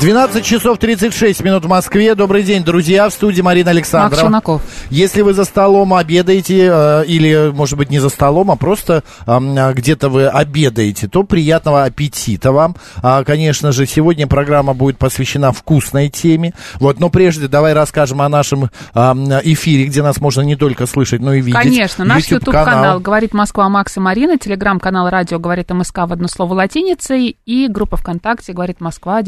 12 часов 36 минут в Москве. Добрый день, друзья. В студии Марина Александрова. Макс Челноков. Если вы за столом обедаете, э, или, может быть, не за столом, а просто э, где-то вы обедаете, то приятного аппетита вам. А, конечно же, сегодня программа будет посвящена вкусной теме. Вот, но прежде давай расскажем о нашем эфире, где нас можно не только слышать, но и видеть. Конечно, наш YouTube-канал «Говорит Москва» Макс и Марина, телеграм-канал «Радио говорит МСК» в одно слово латиницей и группа ВКонтакте «Говорит Москва»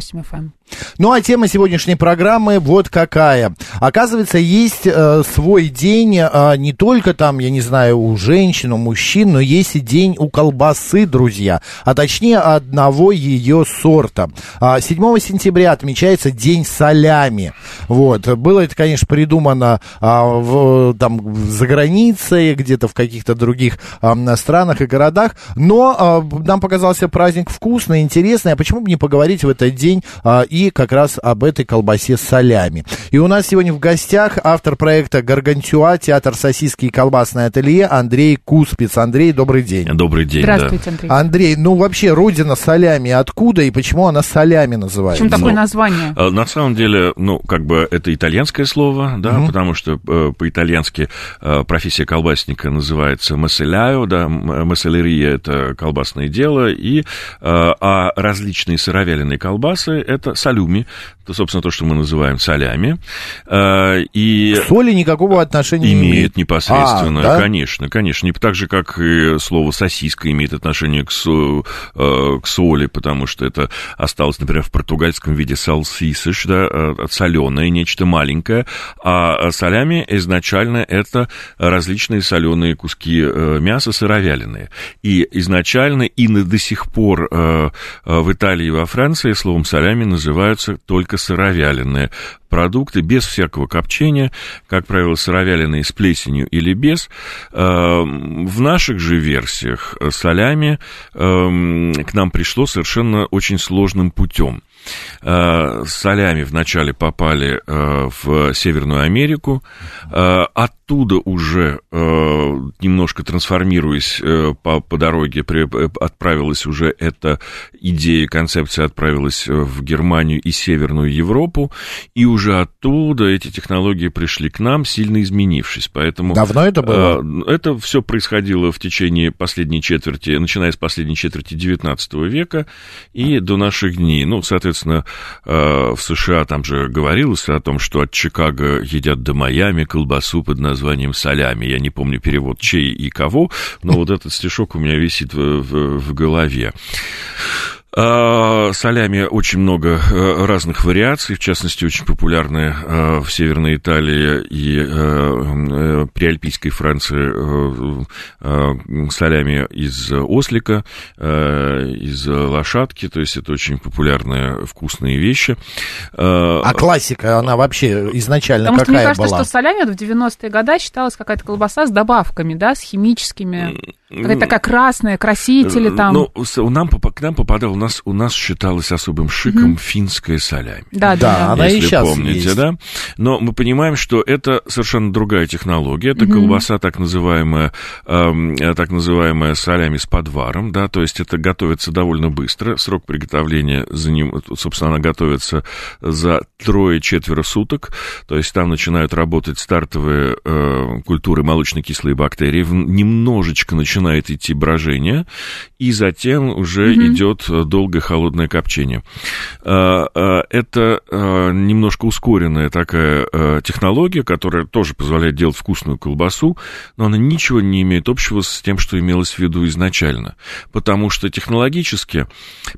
94,8 FM. Ну а тема сегодняшней программы вот какая. Оказывается, есть э, свой день э, не только там, я не знаю, у женщин, у мужчин, но есть и день у колбасы, друзья. А точнее одного ее сорта. А 7 сентября отмечается день солями. Вот. Было это, конечно, придумано а, в, там, за границей, где-то в каких-то других а, странах и городах. Но а, нам показался праздник вкусный, интересный. А почему бы не поговорить в этот день а, и как раз об этой колбасе с солями. И у нас сегодня в гостях автор проекта «Гаргантюа», театр сосиски и колбасное ателье Андрей Куспиц. Андрей, добрый день. Добрый день, Здравствуйте, да. Андрей. Андрей, ну вообще родина солями откуда и почему она солями называется? Почему такое Ну, название? А, На самом деле, ну, как бы это итальянское слово, да, Мгм. потому что э, по-итальянски э, профессия колбасника называется масселяю, да, м- масселерия – это колбасное дело, и, э, а различные сыровяленые колбасы – это салюми, то, собственно, то, что мы называем солями, Э, и... К соли никакого отношения не Имеет имеет. непосредственно, А, да? конечно, конечно. Не так же, как и слово сосиска имеет отношение к, со- э, к соли, потому что это осталось, например, в португальском виде салсисыш, да, соленое, нечто маленькое, а солями изначально это различные соленые куски э, мяса сыровяленые. И изначально и на- до сих пор э, э, в Италии и во Франции словом солями называются только сыровяленые продукты без всякого копчения, как правило, сыровяленые с плесенью или без. Э, В наших же версиях э, солями эм, к нам пришло совершенно очень сложным путем. Э, Солями вначале попали э, в Северную Америку, э, оттуда уже, э, немножко трансформируясь э, по, по дороге, при- э, отправилась уже эта идея, концепция отправилась в Германию и Северную Европу, и уже оттуда эти технологии пришли к нам, сильно изменившись. Поэтому Давно это было? Это все происходило в течение последней четверти, начиная с последней четверти XIX века и до наших дней. Ну, соответственно, в США там же говорилось о том, что от Чикаго едят до Майами колбасу под названием солями. Я не помню перевод чей и кого, но вот этот стишок у меня висит в, в- в голове. А, Солями очень много э, разных вариаций, в частности, очень популярны э, в Северной Италии и э, приальпийской Франции солями из ослика, из лошадки, то есть это очень популярные вкусные вещи. Э, А классика, она вообще изначально Потому что мне какая кажется, была? что солями в 90-е годы считалась какая-то колбаса с добавками, да, с химическими. Какая-то такая красная, красители там. Ну, нам, к нам попадал, нас, у нас считалось особым шиком финская солями. да, да, да, она и если щас помните, есть. да? Но мы понимаем, что это совершенно другая технология. Это колбаса, так называемая, эм, э, так называемая солями с подваром, да, то есть это готовится довольно быстро. Срок приготовления, за ним, собственно, она готовится за трое-четверо суток. То есть там начинают работать стартовые э, культуры молочно-кислые бактерии, в- немножечко начинает идти брожение, и затем уже идет э, долгое холодное копчение. Э, э, Это э, немножко ускоренная такая э, технология, которая тоже позволяет делать вкусную колбасу, но она ничего не имеет общего с тем, что имелось в виду изначально. Потому что технологически,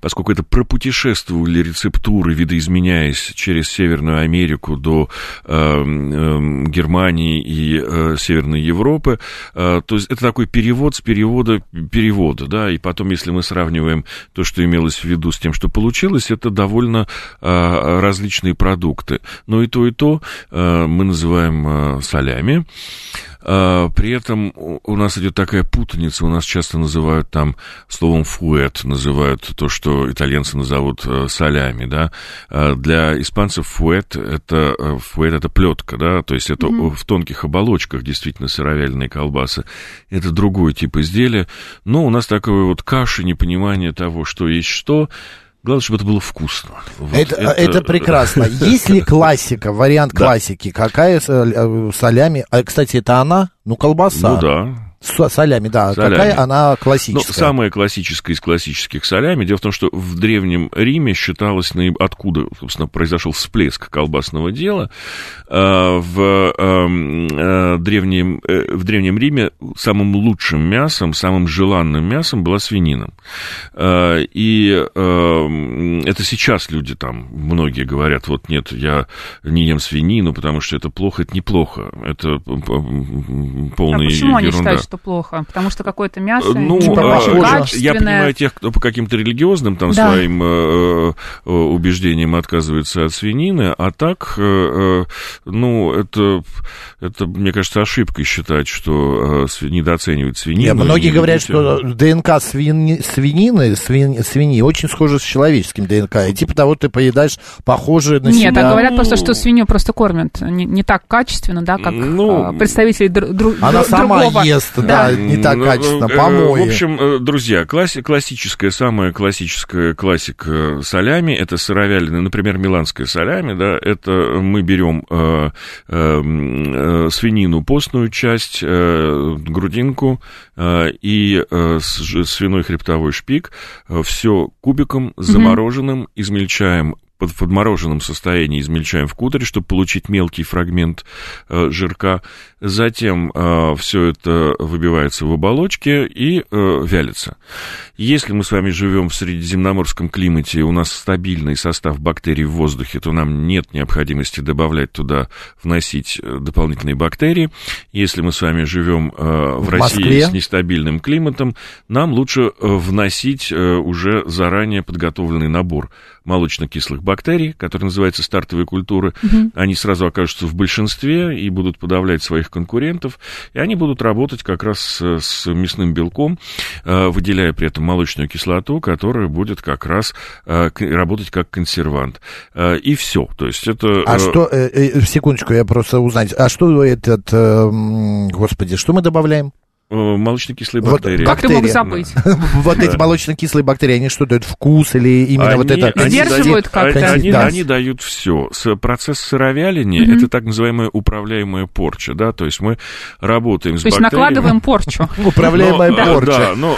поскольку это пропутешествовали рецептуры, видоизменяясь через Северную Америку до э, э, Германии и Северной Европы, то есть это такой перевод с перевода перевода, да, и потом, если мы сравниваем то, что имелось в виду с тем, что получилось, это довольно э, различные продукты. Но и то, и то э, мы называем э, солями. А, при этом у нас идет такая путаница, у нас часто называют там словом фуэт, называют то, что итальянцы назовут э, солями, да. А для испанцев фуэт это, э, фуэт это плетка, да, то есть это mm-hmm. в тонких оболочках действительно сыровяленые колбасы. Это другой тип изделия. Но у нас такое вот каша, непонимание того, что есть что. Главное, чтобы это было вкусно. Вот это, это... это прекрасно. Есть ли классика, вариант классики? Какая э, солями? А, кстати, это она? Ну, колбаса. Ну да. С солями, да. Солями. Какая она классическая? Ну, самая классическая из классических солями. Дело в том, что в Древнем Риме считалось, откуда, собственно, произошел всплеск колбасного дела. А, в, эм, э, древнем, э, в Древнем Риме самым лучшим мясом, самым желанным мясом была свинина. А, и эм, это сейчас люди там, многие говорят, вот нет, я не ем свинину, потому что это плохо. Это неплохо. Это полная а почему ерунда. они считают, что плохо? Потому что какое-то мясо ну, типа, а, Я понимаю тех, кто по каким-то религиозным там да. своим э, э, убеждениям отказывается от свинины, а так, э, э, ну, это, это, мне кажется, ошибкой считать, что э, недооценивают свинину. Нет, многие не говорят, что ДНК свини, свинины, свин, свиньи очень схожи с человеческим ДНК, и типа того ты поедаешь похожие на Нет, себя. Нет, так говорят просто, что свинью просто кормят не, не так качественно, да, как ну, а, представители дру, дру, Она сама ест да, да не так ну, качественно, э, помои. В общем, э, друзья, класси- классическая, самая классическая классика солями, это сыровяленые, например, миланская солями, да, это мы берем э, э, э, свинину, постную часть, э, грудинку э, и э, свиной хребтовой шпик, э, все кубиком замороженным, измельчаем под подмороженном состоянии измельчаем в кутере, чтобы получить мелкий фрагмент э, жирка. Затем э, все это выбивается в оболочке и э, вялится. Если мы с вами живем в средиземноморском климате, у нас стабильный состав бактерий в воздухе, то нам нет необходимости добавлять туда, вносить э, дополнительные бактерии. Если мы с вами живем э, в, в России Москве? с нестабильным климатом, нам лучше э, вносить э, уже заранее подготовленный набор молочно-кислых бактерий, которые называются стартовые культуры, угу. они сразу окажутся в большинстве и будут подавлять своих конкурентов, и они будут работать как раз с, с мясным белком, э, выделяя при этом молочную кислоту, которая будет как раз э, работать как консервант. Э, и все. То есть это... А что, секундочку, я просто узнать, а что этот, господи, что мы добавляем? Э, молочно-кислые бактерии. Вот, как ты мог забыть? Вот эти молочно-кислые бактерии, они что дают, вкус или именно вот это? Сдерживают как-то? Они дают все. Процесс сыровяления – это так называемая управляемая порча, да, то есть мы работаем с бактериями. То есть накладываем порчу. Управляемая порча. Да, но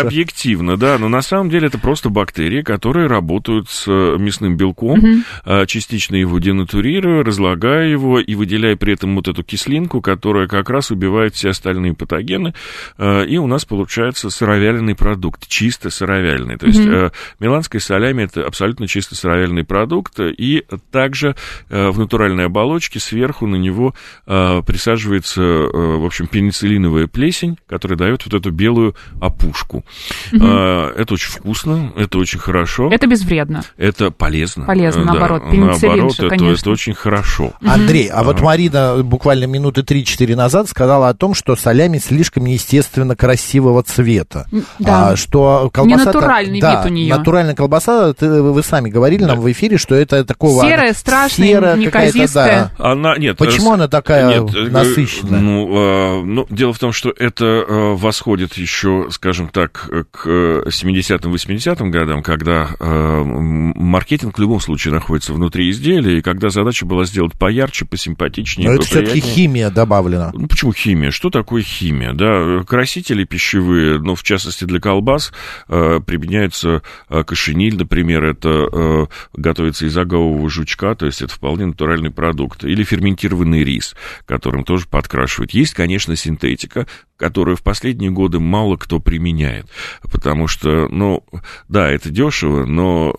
объективно, да, но на самом деле это просто бактерии, которые работают с э, мясным белком, а, частично его денатурируя, разлагая его и выделяя при этом вот эту кислинку, которая как раз убивает все остальные патогены, Э, и у нас получается сыровяленый продукт, чисто сыровяленый. То есть mm-hmm. миланское солями это абсолютно чисто сыровяленый продукт, и также э, в натуральной оболочке сверху на него присаживается, в общем, пенициллиновая плесень, которая дает вот эту белую опушку. Mm-hmm. Это очень вкусно, это очень хорошо. Это безвредно. Это полезно. Полезно, да, наоборот. Наоборот, это, это очень хорошо. Андрей, а вот Марина буквально минуты 3-4 назад сказала о том, что солями слишком слишком неестественно красивого цвета. Да. А, что колбаса... Не натуральный да, вид у нее. натуральная колбаса, ты, вы сами говорили да. нам в эфире, что это такого... Серая, страшная, серая неказистая. Да. Она, нет, Почему э, она такая нет, э, насыщенная? Ну, э, ну, дело в том, что это э, восходит еще, скажем так, к 70-м, 80-м годам, когда э, маркетинг в любом случае находится внутри изделия, и когда задача была сделать поярче, посимпатичнее, Но это все-таки химия добавлена. Ну, почему химия? Что такое химия? Да, красители пищевые, ну, в частности, для колбас э, применяется э, кошениль, например, это э, готовится из агового жучка, то есть это вполне натуральный продукт. Или ферментированный рис, которым тоже подкрашивают. Есть, конечно, синтетика, которую в последние годы мало кто применяет, потому что, ну, да, это дешево, но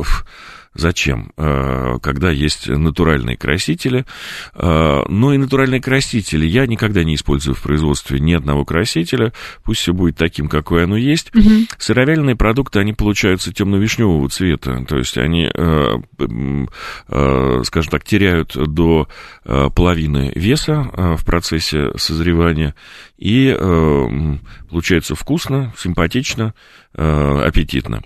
Зачем? Э, когда есть натуральные красители. Э, но и натуральные красители я никогда не использую в производстве ни одного красителя. Пусть все будет таким, какое оно есть. Угу. Сыровяленые продукты, они получаются темно-вишневого цвета. То есть они, э, скажем так, теряют до половины веса в процессе созревания. И получается вкусно, симпатично, аппетитно.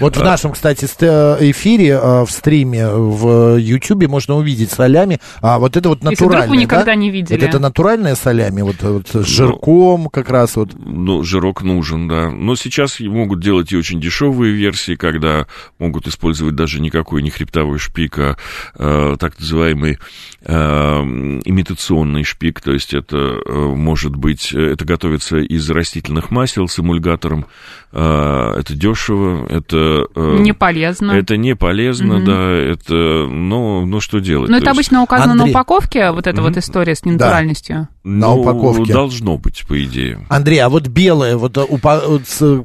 Вот в нашем, кстати, эфире Э, в стриме в Ютьюбе можно увидеть солями. А вот это вот натуральное, Если вы никогда да? не видели. Вот это натуральное солями, вот, вот с ну, жирком ну, как раз вот. Ну, жирок нужен, да. Но сейчас могут делать и очень дешевые версии, когда могут использовать даже никакой не хребтовой шпик, а э, так называемый э, имитационный шпик. То есть это э, может быть, это готовится из растительных масел с эмульгатором. Э, это дешево, это... Э, не полезно. Это не полезно угу. да, это, ну, ну что делать? Но это есть... обычно указано Андрей... на упаковке, вот эта угу. вот история с ненатуральностью. Да. На ну, упаковке. должно быть, по идее. Андрей, а вот белое, вот, э, упа...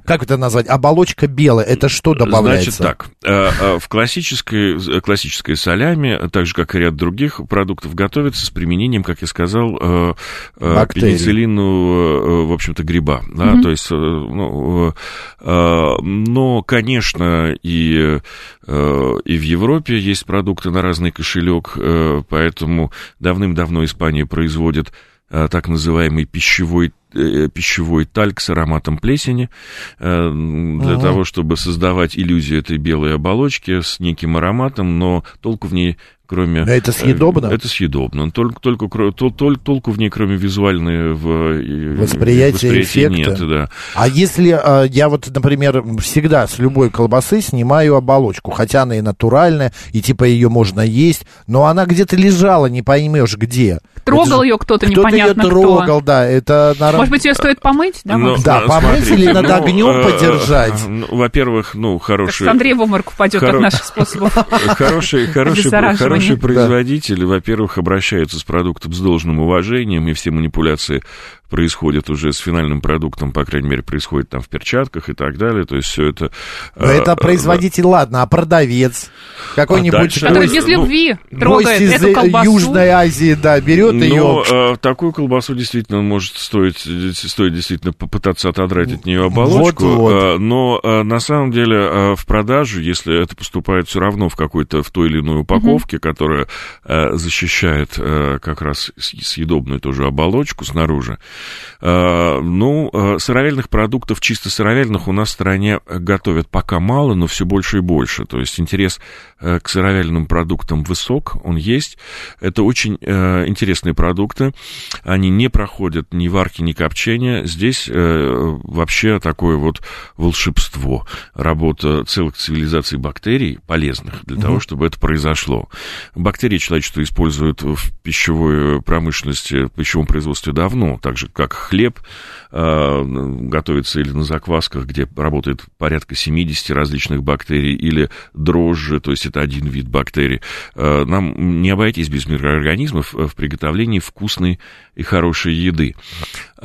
как это назвать, оболочка белая, это что добавляется? Значит так, э, э, в классической, классической солями, так же, как и ряд других продуктов, готовится с применением, как я сказал, Бактерий. пенициллину, в общем-то, гриба, да, угу. то есть, ну, но, конечно, и и в Европе есть продукты на разный кошелек, э, поэтому давным-давно Испания производит э, так называемый пищевой э, пищевой тальк с ароматом плесени для ага. того, чтобы создавать иллюзию этой белой оболочки с неким ароматом, но толку в ней кроме... А это съедобно? Это съедобно. Только, только, только, толку в ней, кроме визуального восприятия, восприятия эффекта. нет, да. А если а, я вот, например, всегда с любой колбасы снимаю оболочку, хотя она и натуральная, и типа ее можно есть, но она где-то лежала, не поймешь где. Трогал это ее кто-то, кто непонятно ее трогал, кто. да. Это, Может быть, ее стоит помыть, да? Ну, да, помыть или над ну, огнем э, подержать. Ну, во-первых, ну, хороший... Андрей в обморок упадет от наших способов. Хороший, хороший, хороший производители, во-первых, обращаются с продуктом с должным уважением, и все манипуляции происходит уже с финальным продуктом, по крайней мере, происходит там в перчатках и так далее. То есть все это... Но это э, производитель, ладно, а продавец? Какой-нибудь а Который без любви ну, трогает из эту колбасу. Южной Азии, да, берет Но, ее... Э, такую колбасу действительно может стоить, стоит действительно попытаться отодрать от нее оболочку. Вот, вот. Э, но на самом деле в продажу, если это поступает все равно в какой-то, в той или иной упаковке, угу. которая защищает как раз съедобную тоже оболочку снаружи, Э, ну, э, сыровяльных продуктов, чисто сыровяльных у нас в стране готовят пока мало, но все больше и больше. То есть интерес э, к сыровяльным продуктам высок, он есть. Это очень интересные продукты. Они не проходят ни варки, ни копчения. Здесь вообще такое вот волшебство. Работа целых цивилизаций бактерий полезных для угу. того, чтобы это произошло. Бактерии человечество использует в пищевой промышленности, в пищевом производстве давно, так же, как хлеб э, готовится или на заквасках, где работает порядка 70 различных бактерий, или дрожжи, то есть это один вид бактерий. Э, нам не обойтись без микроорганизмов в приготовлении вкусной и хорошей еды.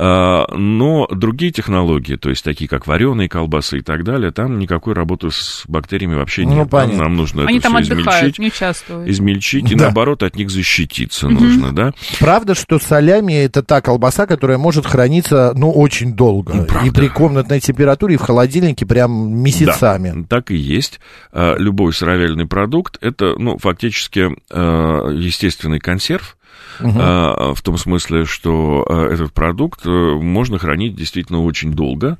А, но другие технологии, то есть такие как вареные колбасы и так далее, там никакой работы с бактериями вообще ну, нет. Понятно. Нам нужно Они это там все отдыхают, измельчить, не участвуют. измельчить и да. наоборот от них защититься угу. нужно, да? Правда, что солями это та колбаса, которая может храниться, ну, очень долго. Правда. И при комнатной температуре, и в холодильнике прям месяцами. Да, так и есть. А, любой сыровяльный продукт это, ну, фактически а, естественный консерв, угу. в том смысле, что а, этот продукт э, можно хранить действительно очень долго.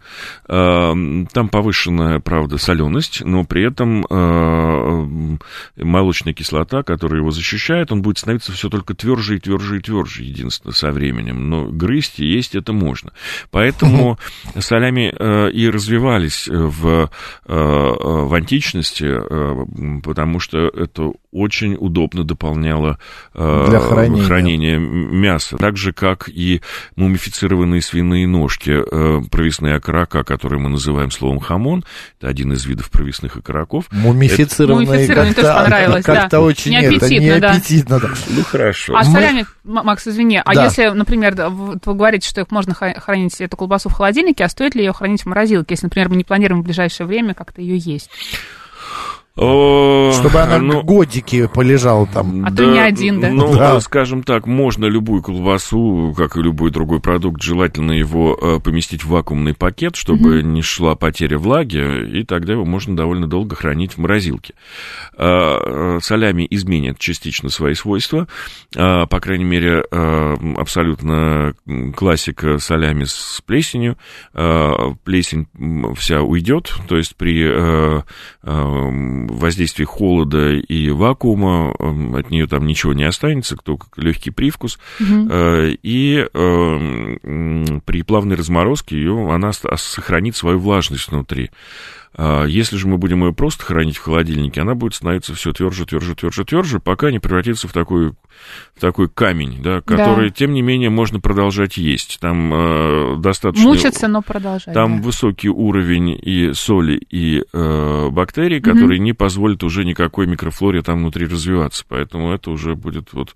А, там повышенная, правда, соленость, но при этом молочная кислота, которая его защищает, он будет становиться все только тверже и тверже и тверже, единственное, со временем. Но грызть и есть это можно. Поэтому солями и развивались в, в античности, потому что это очень удобно дополняло Для хранения. хранение мяса. Так же, как и мумифицированные свиные ножки, э, провесные окорока, которые мы называем словом хамон. Это один из видов провесных окороков. Мумифицированные, это... Мумифицированные тоже понравилось, как-то да. очень неаппетитно, это, неаппетитно да. да. Ну, хорошо. А мы... солями, Макс, извини, а да. если, например, вы говорите, что их можно хранить, эту колбасу в холодильнике, а стоит ли ее хранить в морозилке, если, например, мы не планируем в ближайшее время как-то ее есть? Чтобы она ну, годики полежала там. А да, то не один, да? Ну, да. скажем так, можно любую колбасу, как и любой другой продукт, желательно его э, поместить в вакуумный пакет, чтобы mm-hmm. не шла потеря влаги, и тогда его можно довольно долго хранить в морозилке. Э, солями изменят частично свои свойства, э, по крайней мере, абсолютно классика солями с плесенью. Плесень вся уйдет, то есть при воздействии холода и вакуума от нее там ничего не останется, только легкий привкус. Угу. И при плавной разморозке ее, она сохранит свою влажность внутри. А, если же мы будем ее просто хранить в холодильнике, она будет становиться все тверже, тверже, тверже, тверже, пока не превратится в такой, в такой камень, да, который, да. тем не менее, можно продолжать есть. Там э, достаточно... Мучиться, но продолжать. Там да. высокий уровень и соли, и э, бактерий, которые угу. не позволят уже никакой микрофлоре там внутри развиваться. Поэтому это уже будет вот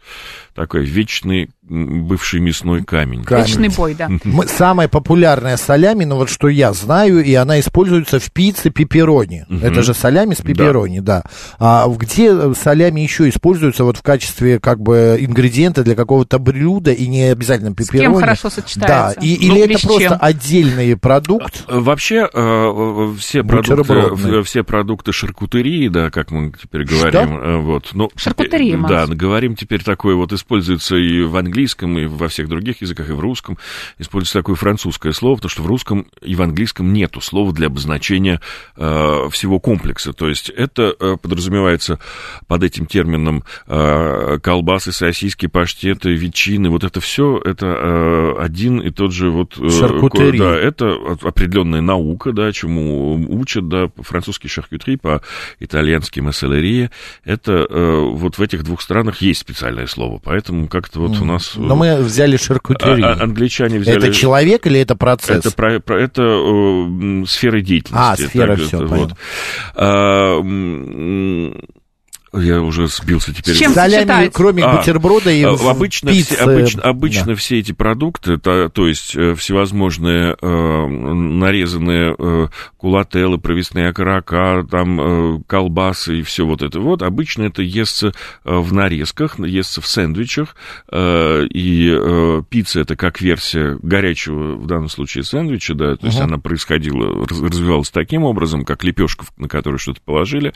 такой вечный бывший мясной камень. камень. Вечный бой, да. Самая популярная солями, ну вот что я знаю, и она используется в пицце пепперони. Угу. Это же солями с пепперони, да. да. А где солями еще используются вот в качестве как бы ингредиента для какого-то блюда и не обязательно пепперони? С кем хорошо сочетается? Да, и, ну, или это просто чем? отдельный продукт? А, вообще э, все продукты, все продукты шаркутерии, да, как мы теперь говорим, что? Э, вот. Ну, Шаркутерия, Да, говорим теперь такое вот используется и в английском английском, и во всех других языках, и в русском используется такое французское слово, потому что в русском и в английском нету слова для обозначения э, всего комплекса. То есть это э, подразумевается под этим термином э, колбасы, сосиски, паштеты, ветчины. Вот это все это э, один и тот же вот... Э, да, это определенная наука, да, чему учат, да, французский шаркютри, по-итальянски масселерия. Это э, вот в этих двух странах есть специальное слово, поэтому как-то вот у нас нас... Но мы взяли шаркутерию. А, а, англичане взяли... Это человек или это процесс? Это, про, про, это э, сфера деятельности. А, сфера, так, все, вот. Я уже сбился теперь. С чем Солями, кроме а, бутерброда и а, обычно, пиццы. Все, обычно, обычно да. все эти продукты, то, то есть э, всевозможные э, нарезанные э, кулателлы, провесные окорока, там э, колбасы и все вот это вот, обычно это естся э, в нарезках, естся в сэндвичах, э, и э, пицца это как версия горячего, в данном случае, сэндвича, да, то есть uh-huh. она происходила, развивалась таким образом, как лепешка, на которую что-то положили,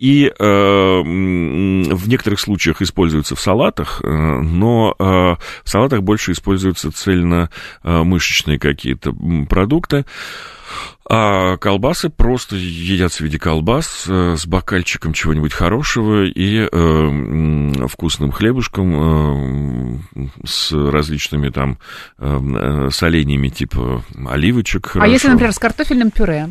и э, в некоторых случаях используются в салатах, э, но э, в салатах больше используются цельно-мышечные какие-то продукты. А колбасы просто едятся в виде колбас с бокальчиком чего-нибудь хорошего и э, вкусным хлебушком э, с различными там э, соленьями типа оливочек. А хорошо. если, например, с картофельным пюре?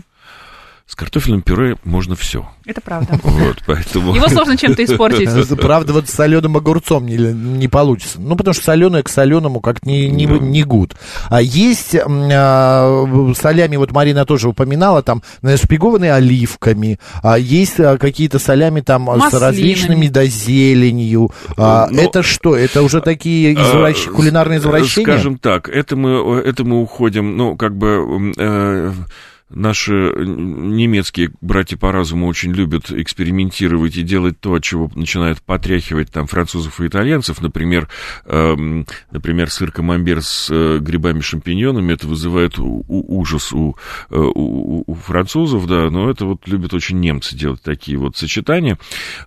С картофельным пюре можно все. Это правда. Вот, поэтому... Его сложно чем-то испортить. Правда, вот с соленым огурцом не, не получится. Ну, потому что соленое к соленому как не, не, да. не гуд. А есть а, солями, вот Марина тоже упоминала, там, нашпигованные оливками. А есть а, какие-то солями там Маслинами. с различными, да, зеленью. А, Но, это что? Это уже такие а, извращ... а, кулинарные извращения? Скажем так, это мы, это мы уходим, ну, как бы... Э, Наши немецкие братья по разуму очень любят экспериментировать и делать то, от чего начинают потряхивать там французов и итальянцев. Например, э, например сыр камамбер с э, грибами-шампиньонами. Это вызывает у, у, ужас у, э, у, у французов, да, но это вот любят очень немцы делать такие вот сочетания.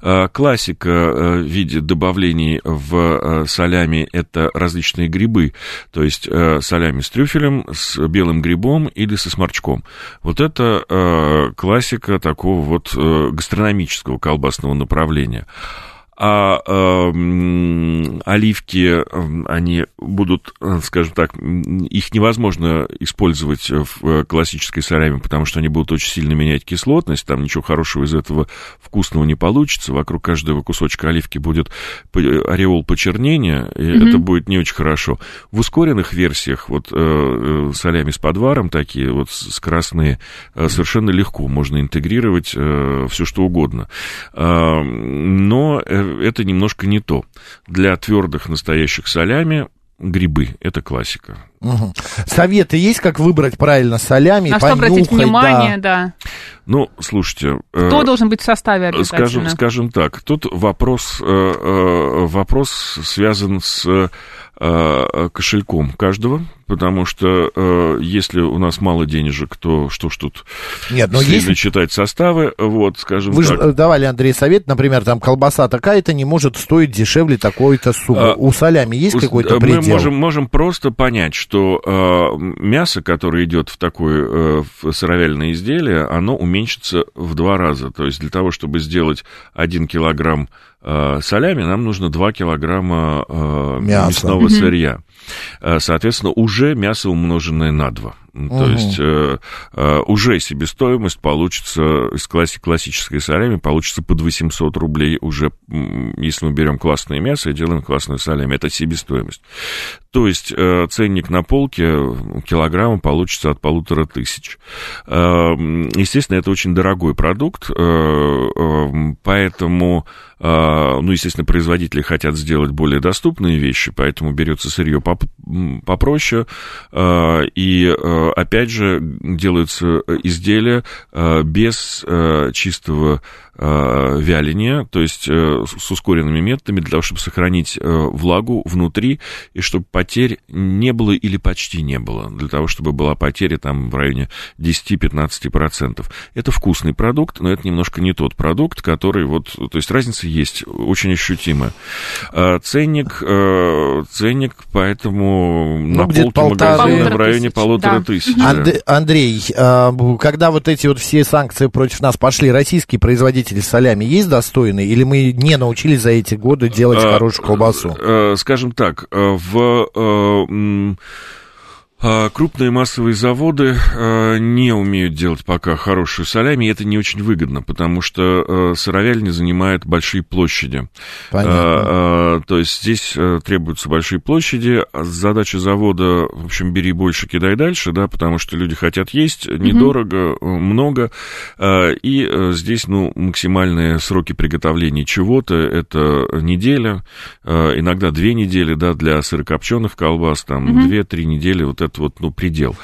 Э, классика э, в виде добавлений в э, солями – это различные грибы. То есть э, солями с трюфелем, с белым грибом или со сморчком. Вот это э, классика такого вот э, гастрономического колбасного направления а э, оливки, они будут, э, скажем так, их невозможно использовать в э, классической солями, потому что они будут очень сильно менять кислотность, там ничего хорошего из этого вкусного не получится, вокруг каждого кусочка оливки будет ореол почернения, и mm-hmm. это будет не очень хорошо. В ускоренных версиях, вот э, солями с подваром такие, вот скоростные, совершенно легко можно интегрировать э, все что угодно. но это немножко не то. Для твердых настоящих солями грибы. Это классика. Угу. Советы есть, как выбрать правильно солями? На что обратить внимание, да. да. Ну, слушайте... Кто э, должен быть в составе обязательно? Скажем, скажем так, тут вопрос, э, э, вопрос связан с э, кошельком каждого, потому что э, если у нас мало денежек, то что ж тут Нет, но если... читать составы, вот, скажем Вы так. же давали, Андрей, совет, например, там колбаса такая-то не может стоить дешевле такой-то суммы. А, у солями есть какой-то предел? Мы можем, можем просто понять, что э, мясо, которое идет в такое э, сыровяльное изделие, оно уменьшится в два раза. То есть для того, чтобы сделать один килограмм э, солями, нам нужно 2 килограмма э, мясного сырья. Э, соответственно, уже мясо умноженное на 2. Угу. То есть э, э, уже себестоимость получится из класси классической солями получится под 800 рублей уже, если мы берем классное мясо и делаем классную солями. Это себестоимость. То есть э, ценник на полке килограмма получится от полутора тысяч. Э, естественно, это очень дорогой продукт, э, э, поэтому ну, естественно, производители хотят сделать более доступные вещи, поэтому берется сырье попроще, и опять же, делаются изделия э, без э, чистого э, вяления, то есть э, с ускоренными методами, для того, чтобы сохранить э, влагу внутри, и чтобы потерь не было или почти не было, для того, чтобы была потеря там в районе 10-15%. Это вкусный продукт, но это немножко не тот продукт, который вот, то есть разница есть, очень ощутимая. Э, ценник, э, ценник, поэтому ну, на полке полтора... магазина в районе тысяч. полутора да. тысяч. Андрей, э, когда вот эти вот все санкции против нас пошли, российские производители производители солями есть достойные, или мы не научились за эти годы делать а, хорошую колбасу? А, скажем так, в а, крупные массовые заводы а, не умеют делать пока хорошую солями, и это не очень выгодно, потому что а, сыровяльня занимает большие площади. Понятно. То есть здесь требуются большие площади. Задача завода, в общем, бери больше, кидай дальше, да, потому что люди хотят есть, недорого, угу. много. И здесь, ну, максимальные сроки приготовления чего-то это неделя, иногда две недели, да, для сырокопченых колбас, там, угу. две-три недели, вот это это вот, ну, предел.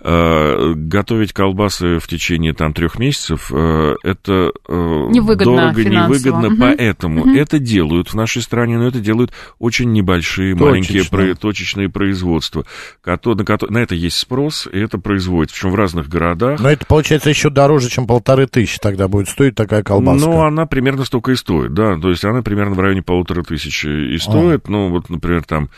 Э, готовить колбасы в течение там трех месяцев, э, это э, невыгодно дорого, финансово. невыгодно, угу. поэтому угу. это делают в нашей стране, но это делают очень небольшие, Точечно. маленькие точечные производства. На, на это есть спрос, и это производится, причем в разных городах. Но это, получается, еще дороже, чем полторы тысячи тогда будет стоить такая колбаска. Ну, она примерно столько и стоит, да, то есть она примерно в районе полутора тысячи и стоит, а. ну, вот, например, там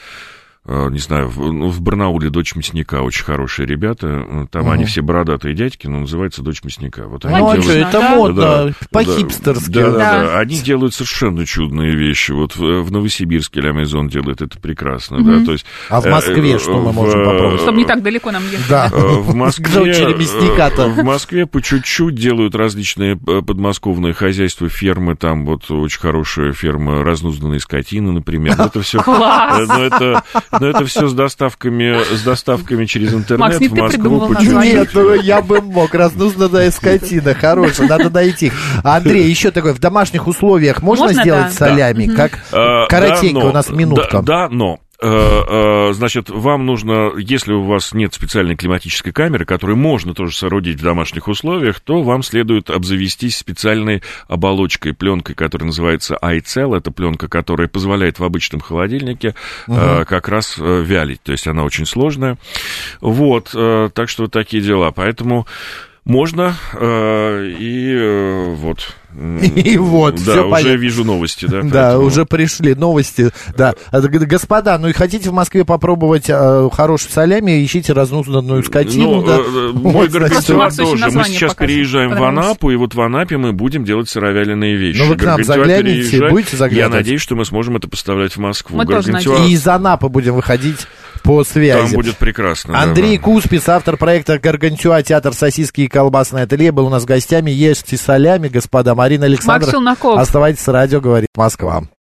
не знаю, в, ну, в Барнауле дочь мясника, очень хорошие ребята, там угу. они все бородатые дядьки, но называется дочь мясника. Вот они ну, а делают... это да? модно, да, по-хипстерски. Да, да, да, да, они делают совершенно чудные вещи. Вот в, в Новосибирске Лямезон делает это прекрасно, угу. да, то есть... А в Москве э, что мы можем попробовать? Чтобы не так далеко нам ехать. Да, в Москве, мясника-то. В Москве по чуть-чуть делают различные подмосковные хозяйства, фермы, там вот очень хорошая ферма разнузданной скотины, например. Это все... Класс! Но это но это все с доставками, с доставками через интернет Макс, в Москву. Нет, ну я бы мог, разнузданная скотина, хорошая, надо найти. Андрей, еще такой, в домашних условиях можно, можно сделать да? солями? Да. Как а, коротенько, да, но, у нас минутка. Да, да, но значит, вам нужно, если у вас нет специальной климатической камеры, которую можно тоже соорудить в домашних условиях, то вам следует обзавестись специальной оболочкой, пленкой, которая называется iCell. Это пленка, которая позволяет в обычном холодильнике угу. как раз вялить. То есть она очень сложная. Вот, так что вот такие дела. Поэтому можно, и вот И вот, да, все уже понятно. вижу новости, да. Да, поэтому... уже пришли новости. Да. Господа, ну и хотите в Москве попробовать э, хорошую солями, ищите разнузданную скотину. Ну, да. э, мой гаргантюар тоже. Мы сейчас переезжаем в Анапу, и вот в Анапе мы будем делать сыровяленые вещи. Ну вы к нам заглянете, будете заглядывать? Я надеюсь, что мы сможем это поставлять в Москву. Мы тоже И из Анапы будем выходить по связи. Там будет прекрасно. Андрей да, Куспис, автор проекта «Гаргантюа. Театр сосиски и колбасное ателье», был у нас гостями. Ешьте солями, господа. Марина Александровна. Оставайтесь с радио, говорит Москва.